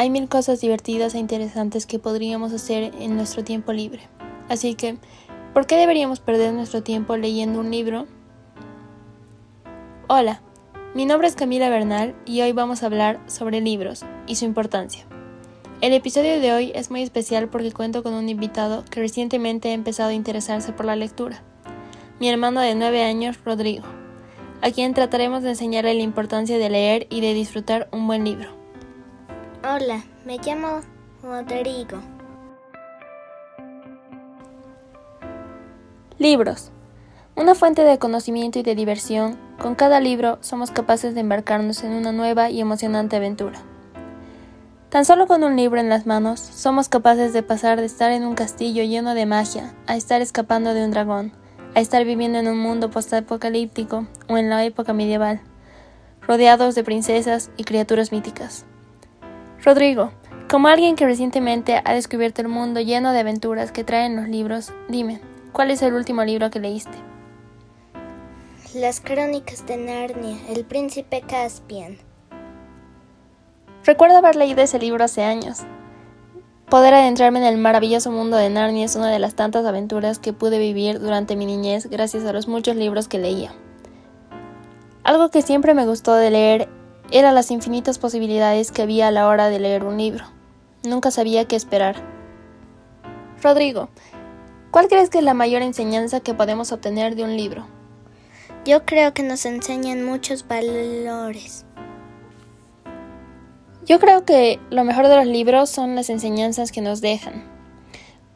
hay mil cosas divertidas e interesantes que podríamos hacer en nuestro tiempo libre. Así que, ¿por qué deberíamos perder nuestro tiempo leyendo un libro? Hola, mi nombre es Camila Bernal y hoy vamos a hablar sobre libros y su importancia. El episodio de hoy es muy especial porque cuento con un invitado que recientemente ha empezado a interesarse por la lectura, mi hermano de 9 años, Rodrigo, a quien trataremos de enseñarle la importancia de leer y de disfrutar un buen libro. Hola, me llamo Rodrigo. Libros. Una fuente de conocimiento y de diversión, con cada libro somos capaces de embarcarnos en una nueva y emocionante aventura. Tan solo con un libro en las manos, somos capaces de pasar de estar en un castillo lleno de magia a estar escapando de un dragón, a estar viviendo en un mundo postapocalíptico o en la época medieval, rodeados de princesas y criaturas míticas. Rodrigo, como alguien que recientemente ha descubierto el mundo lleno de aventuras que traen los libros, dime, ¿cuál es el último libro que leíste? Las crónicas de Narnia, el príncipe Caspian. Recuerdo haber leído ese libro hace años. Poder adentrarme en el maravilloso mundo de Narnia es una de las tantas aventuras que pude vivir durante mi niñez gracias a los muchos libros que leía. Algo que siempre me gustó de leer era las infinitas posibilidades que había a la hora de leer un libro. Nunca sabía qué esperar. Rodrigo, ¿cuál crees que es la mayor enseñanza que podemos obtener de un libro? Yo creo que nos enseñan muchos valores. Yo creo que lo mejor de los libros son las enseñanzas que nos dejan.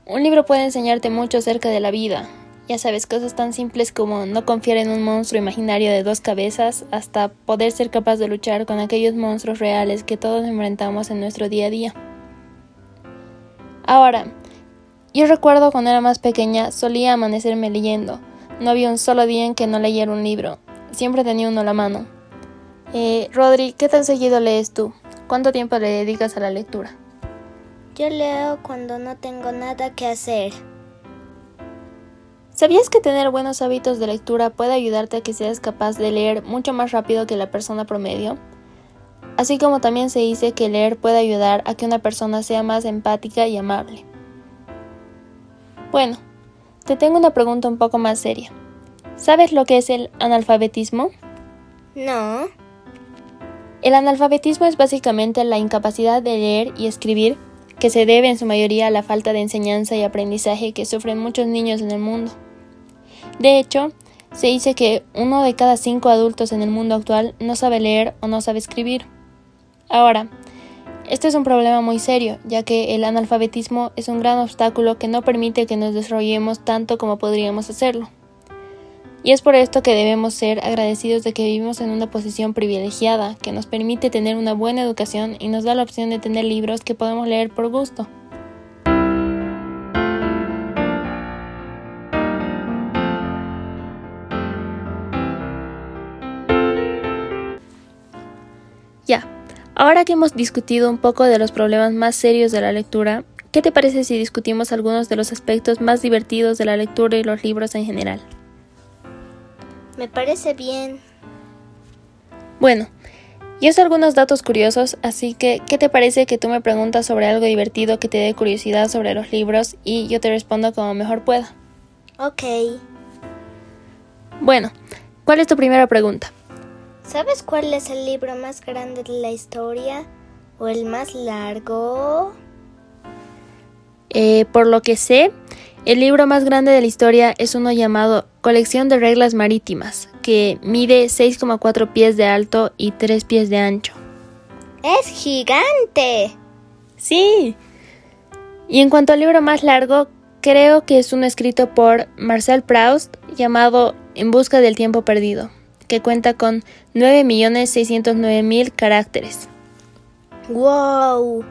Un libro puede enseñarte mucho acerca de la vida, ya sabes, cosas tan simples como no confiar en un monstruo imaginario de dos cabezas hasta poder ser capaz de luchar con aquellos monstruos reales que todos enfrentamos en nuestro día a día. Ahora, yo recuerdo cuando era más pequeña solía amanecerme leyendo. No había un solo día en que no leyera un libro. Siempre tenía uno a la mano. Eh, Rodri, ¿qué tan seguido lees tú? ¿Cuánto tiempo le dedicas a la lectura? Yo leo cuando no tengo nada que hacer. ¿Sabías que tener buenos hábitos de lectura puede ayudarte a que seas capaz de leer mucho más rápido que la persona promedio? Así como también se dice que leer puede ayudar a que una persona sea más empática y amable. Bueno, te tengo una pregunta un poco más seria. ¿Sabes lo que es el analfabetismo? No. El analfabetismo es básicamente la incapacidad de leer y escribir que se debe en su mayoría a la falta de enseñanza y aprendizaje que sufren muchos niños en el mundo. De hecho, se dice que uno de cada cinco adultos en el mundo actual no sabe leer o no sabe escribir. Ahora, este es un problema muy serio, ya que el analfabetismo es un gran obstáculo que no permite que nos desarrollemos tanto como podríamos hacerlo. Y es por esto que debemos ser agradecidos de que vivimos en una posición privilegiada que nos permite tener una buena educación y nos da la opción de tener libros que podemos leer por gusto. Ya, ahora que hemos discutido un poco de los problemas más serios de la lectura, ¿qué te parece si discutimos algunos de los aspectos más divertidos de la lectura y los libros en general? Me parece bien. Bueno, yo sé algunos datos curiosos, así que ¿qué te parece que tú me preguntas sobre algo divertido que te dé curiosidad sobre los libros y yo te respondo como mejor pueda? Ok. Bueno, ¿cuál es tu primera pregunta? ¿Sabes cuál es el libro más grande de la historia? ¿O el más largo? Eh, por lo que sé, el libro más grande de la historia es uno llamado Colección de Reglas Marítimas, que mide 6,4 pies de alto y 3 pies de ancho. ¡Es gigante! Sí. Y en cuanto al libro más largo, creo que es uno escrito por Marcel Proust llamado En busca del tiempo perdido, que cuenta con 9.609.000 caracteres. ¡Wow!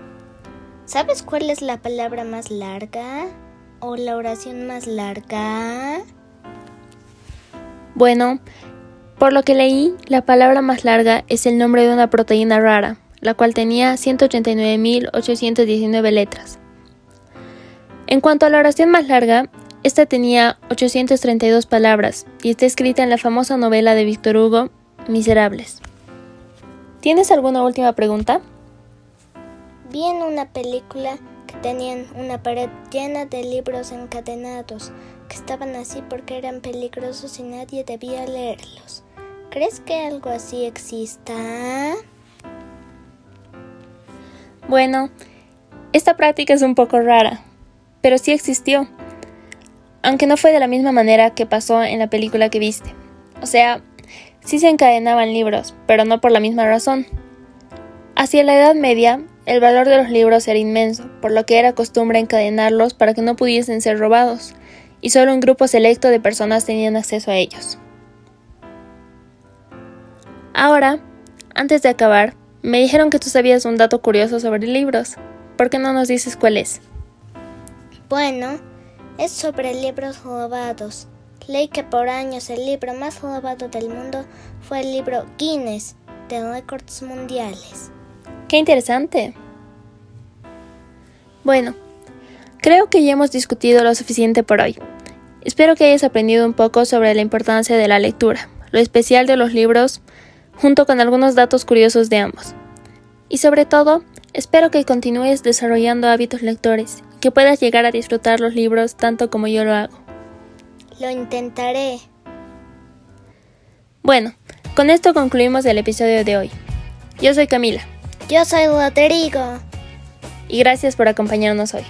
¿Sabes cuál es la palabra más larga? ¿O la oración más larga? Bueno, por lo que leí, la palabra más larga es el nombre de una proteína rara, la cual tenía 189.819 letras. En cuanto a la oración más larga, esta tenía 832 palabras y está escrita en la famosa novela de Víctor Hugo, Miserables. ¿Tienes alguna última pregunta? Vi en una película que tenían una pared llena de libros encadenados, que estaban así porque eran peligrosos y nadie debía leerlos. ¿Crees que algo así exista? Bueno, esta práctica es un poco rara, pero sí existió, aunque no fue de la misma manera que pasó en la película que viste. O sea, sí se encadenaban libros, pero no por la misma razón. Hacia la Edad Media, el valor de los libros era inmenso, por lo que era costumbre encadenarlos para que no pudiesen ser robados, y solo un grupo selecto de personas tenían acceso a ellos. Ahora, antes de acabar, me dijeron que tú sabías un dato curioso sobre libros. ¿Por qué no nos dices cuál es? Bueno, es sobre libros robados. Leí que por años el libro más robado del mundo fue el libro Guinness de récords mundiales. ¡Qué interesante! Bueno, creo que ya hemos discutido lo suficiente por hoy. Espero que hayas aprendido un poco sobre la importancia de la lectura, lo especial de los libros, junto con algunos datos curiosos de ambos. Y sobre todo, espero que continúes desarrollando hábitos lectores que puedas llegar a disfrutar los libros tanto como yo lo hago. Lo intentaré. Bueno, con esto concluimos el episodio de hoy. Yo soy Camila. Yo soy Rodrigo. Y gracias por acompañarnos hoy.